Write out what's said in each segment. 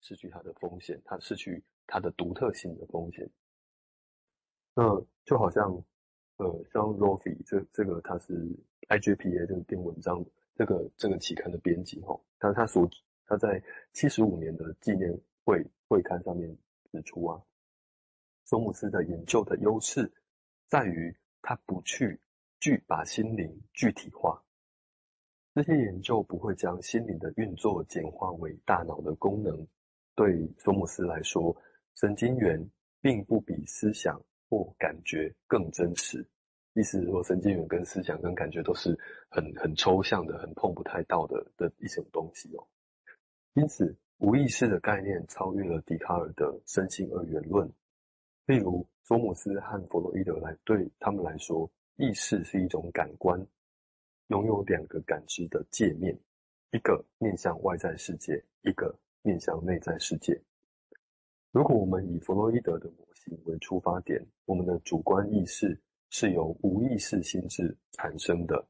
失去它的风险，它失去它的独特性的风险。那就好像，呃，像 Rofi 这这个他是 IJPA 这篇文章，这个这个期刊的编辑哈，他他所他在七十五年的纪念会会刊上面指出啊，索姆斯的研究的优势在于他不去具把心灵具体化。这些研究不会将心灵的运作简化为大脑的功能。对索姆斯来说，神经元并不比思想或感觉更真实。意思是说，神经元跟思想跟感觉都是很很抽象的、很碰不太到的的一种东西哦。因此，无意识的概念超越了笛卡尔的身心二元论。例如，索姆斯和弗洛伊德来对他们来说，意识是一种感官。拥有两个感知的界面，一个面向外在世界，一个面向内在世界。如果我们以弗洛伊德的模型为出发点，我们的主观意识是由无意识心智产生的。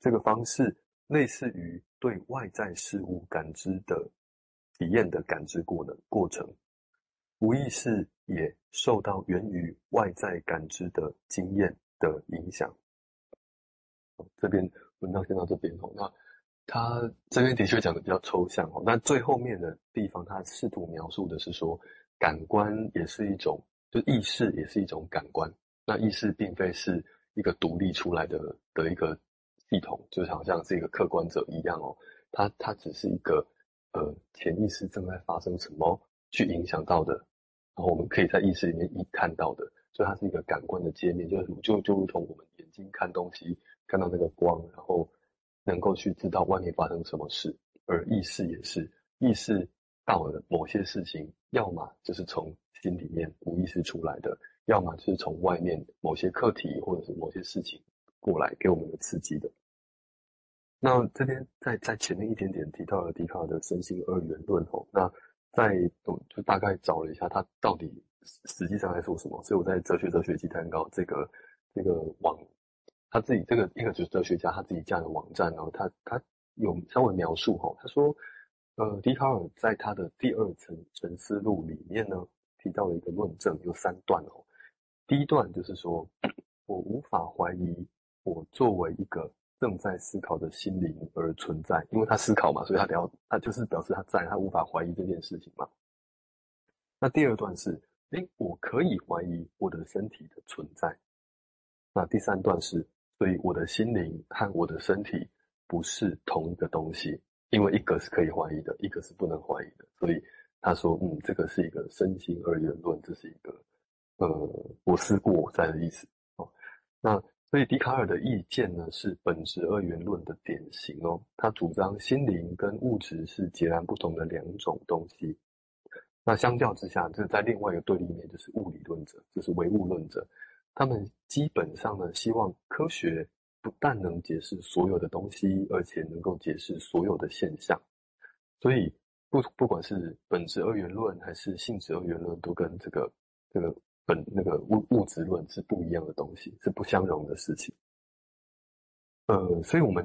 这个方式类似于对外在事物感知的体验的感知过能过程，无意识也受到源于外在感知的经验的影响。这边文章先到这边哦。那他这边的确讲的比较抽象哦。那最后面的地方，他试图描述的是说，感官也是一种，就意识也是一种感官。那意识并非是一个独立出来的的一个系统，就好像是一个客观者一样哦。它它只是一个呃潜意识正在发生什么去影响到的，然后我们可以在意识里面一看到的，所以它是一个感官的界面，就就就如同我们眼睛看东西。看到那个光，然后能够去知道外面发生什么事，而意识也是意识到了某些事情，要么就是从心里面无意识出来的，要么就是从外面某些课题或者是某些事情过来给我们的刺激的。那这边在在前面一点点提到了笛卡尔的身心二元论吼，那在我就大概找了一下他到底实际上在说什么，所以我在哲学哲学鸡蛋糕这个这个网。他自己这个一个就是哲学家，他自己架的网站，然后他他有稍微描述哈，他说，呃，笛卡尔在他的第二层沉思录里面呢，提到了一个论证，有三段哦。第一段就是说，我无法怀疑我作为一个正在思考的心灵而存在，因为他思考嘛，所以他得要他就是表示他在，他无法怀疑这件事情嘛。那第二段是，诶，我可以怀疑我的身体的存在。那第三段是。所以我的心灵和我的身体不是同一个东西，因为一个是可以怀疑的，一个是不能怀疑的。所以他说，嗯，这个是一个身心二元论，这是一个呃我思故我在的意思哦。那所以笛卡尔的意见呢，是本质二元论的典型哦。他主张心灵跟物质是截然不同的两种东西。那相较之下，就是在另外一个对立面，就是物理论者，就是唯物论者。他们基本上呢，希望科学不但能解释所有的东西，而且能够解释所有的现象。所以不不管是本质二元论还是性质二元论，都跟这个这个本那个物物质论是不一样的东西，是不相容的事情。呃，所以我们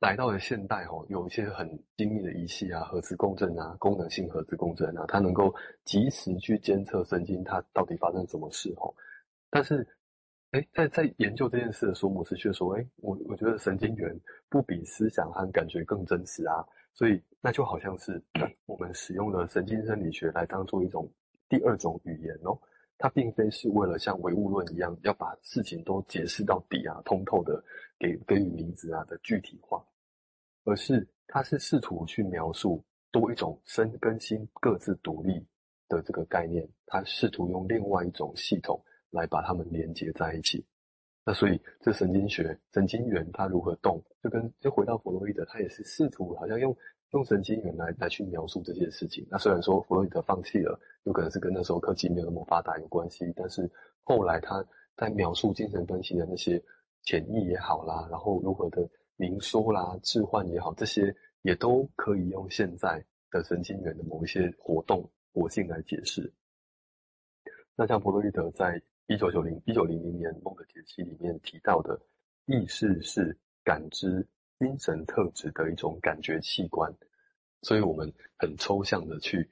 来到了现代哈，有一些很精密的仪器啊，核磁共振啊，功能性核磁共振啊，它能够及时去监测神经它到底发生什么事哈，但是。哎，在在研究这件事的索姆斯却说：“哎，我我觉得神经元不比思想和感觉更真实啊，所以那就好像是 我们使用了神经生理学来当做一种第二种语言哦，它并非是为了像唯物论一样要把事情都解释到底啊，通透的给给予名字啊的具体化，而是它是试图去描述多一种身跟心各自独立的这个概念，它试图用另外一种系统。”来把它们连接在一起，那所以这神经学神经元它如何动，就跟就回到弗洛伊德，他也是试图好像用用神经元来来去描述这件事情。那虽然说弗洛伊德放弃了，有可能是跟那时候科技没有那么发达有关系，但是后来他在描述精神分析的那些潜意也好啦，然后如何的明说啦、置换也好，这些也都可以用现在的神经元的某一些活动活性来解释。那像弗洛伊德在一九九零一九零零年《梦的节期》里面提到的，意识是感知精神特质的一种感觉器官。所以我们很抽象的去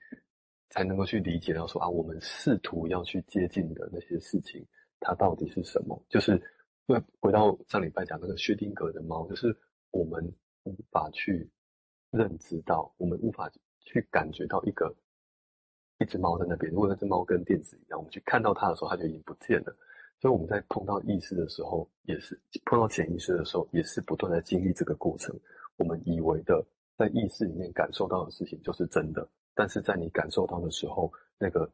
才能够去理解到说啊，我们试图要去接近的那些事情，它到底是什么？就是回回到上礼拜讲那个薛丁格的猫，就是我们无法去认知到，我们无法去感觉到一个一只猫在那边。如果那只猫跟电子一样，我们去看到它的时候，它就已经不见了。所以我们在碰到意识的时候，也是碰到潜意识的时候，也是不断在经历这个过程。我们以为的在意识里面感受到的事情就是真的，但是在你感受到的时候，那个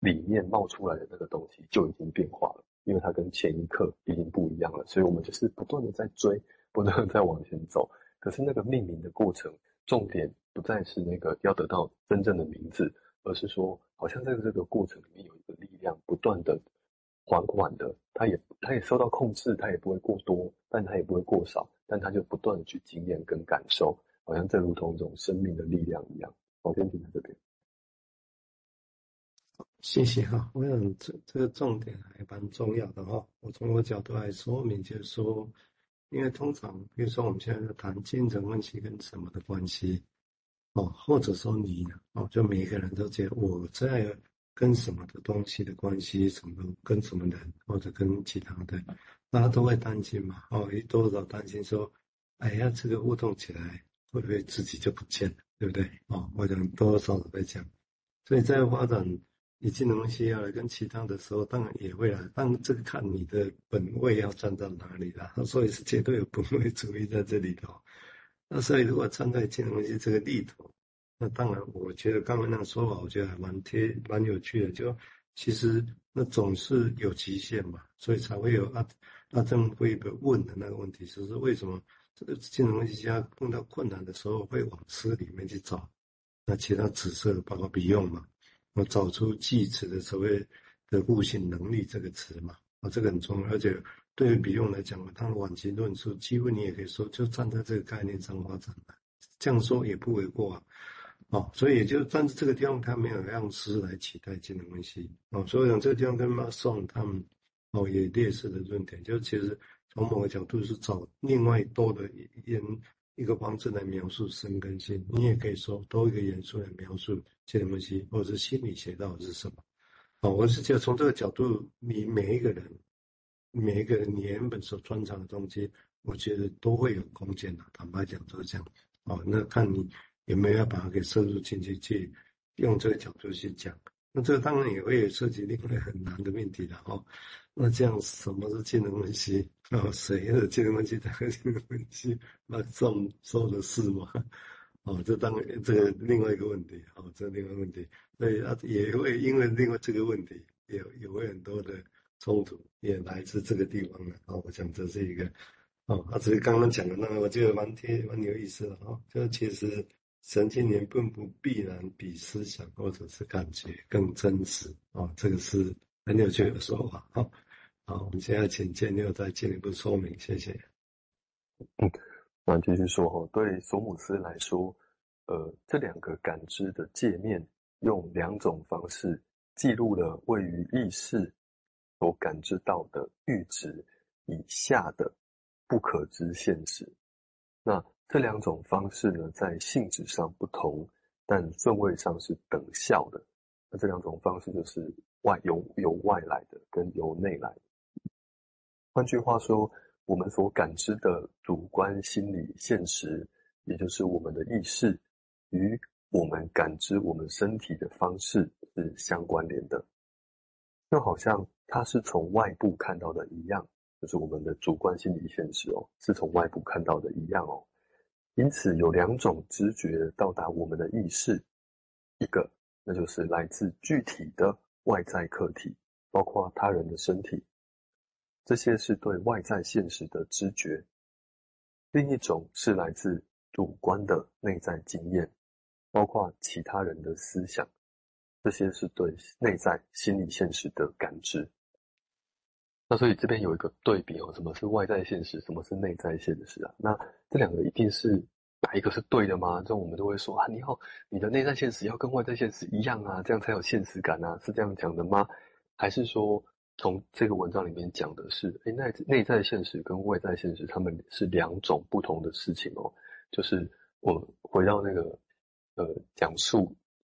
里面冒出来的那个东西就已经变化了，因为它跟前一刻已经不一样了。所以我们就是不断的在追，不断的在往前走。可是那个命名的过程，重点不再是那个要得到真正的名字，而是说，好像在这个过程里面有一个力量不断的。缓缓的，它也它也受到控制，它也不会过多，但它也不会过少，但它就不断的去经验跟感受，好像正如同一种生命的力量一样。我先停在这边。谢谢哈，我想这这个重点还蛮重要的哈。我从我角度来说明，就是说，因为通常比如说我们现在在谈精神分析跟什么的关系，哦，或者说你哦，就每一个人都觉得我在。跟什么的东西的关系，什么跟什么人，或者跟其他的，大家都会担心嘛。哦，一多少担心说，哎呀，这个互动起来会不会自己就不见了，对不对？哦，我想多少少会讲。所以在发展你技能需要来跟其他的时候，当然也会来，但这个看你的本位要站到哪里了。所以是绝对有本位主义在这里头。那所以如果站在金融分析这个里头。那当然，我觉得刚刚那个说法，我觉得还蛮贴、蛮有趣的。就其实那总是有极限嘛，所以才会有阿阿正会问的那个问题，就是为什么这个金融分析家碰到困难的时候会往词里面去找？那其他紫色的包括笔用嘛，我找出计词的所谓的悟性能力这个词嘛，啊，这个很重要。而且对于比用来讲，他的晚期论述几乎你也可以说就站在这个概念上发展的，这样说也不为过啊。哦，所以也就站在这个地方，他没有让诗来取代精神分析。哦，所以讲这个地方跟马宋他们哦也列似的论点，就其实从某个角度是找另外多的一一个方式来描述生跟性。你也可以说多一个元素来描述精神分析，或者是心理学到底是什么。哦，我是觉得从这个角度，你每一个人，每一个人原本所专长的东西，我觉得都会有空间的。坦白讲就是这样。哦，那看你。有没有要把它给摄入进去，去用这个角度去讲？那这个当然也会有涉及另外很难的命题了哦。那这样什么是技能分析？哦，谁的技能分析？哪个技能分析？那众说的事吗？哦，这当然这个另外一个问题哦，这另外一个问题，所以啊也会因为另外这个问题，也也会很多的冲突，也来自这个地方的哦。我想这是一个哦，啊，只是刚刚讲的那个，我觉得蛮贴蛮有意思的哦，就其实。神经元并不必然比思想或者是感觉更真实哦，这个是很有趣的说法。好，好，我们现在请建六再进一步说明，谢谢。嗯，那继续说哈，对索姆斯来说，呃，这两个感知的界面用两种方式记录了位于意识所感知到的阈值以下的不可知现实。那这两种方式呢，在性质上不同，但顺位上是等效的。那这两种方式就是外由由外来的跟由内来的。换句话说，我们所感知的主观心理现实，也就是我们的意识，与我们感知我们身体的方式是相关联的。就好像它是从外部看到的一样，就是我们的主观心理现实哦，是从外部看到的一样哦。因此，有两种知觉到达我们的意识，一个那就是来自具体的外在客体，包括他人的身体，这些是对外在现实的知觉；另一种是来自主观的内在经验，包括其他人的思想，这些是对内在心理现实的感知。那所以这边有一个对比哦，什么是外在现实，什么是内在现实啊？那这两个一定是哪一个是对的吗？这种我们都会说啊，你好，你的内在现实要跟外在现实一样啊，这样才有现实感啊，是这样讲的吗？还是说从这个文章里面讲的是，诶，内内在现实跟外在现实，他们是两种不同的事情哦。就是我回到那个呃讲述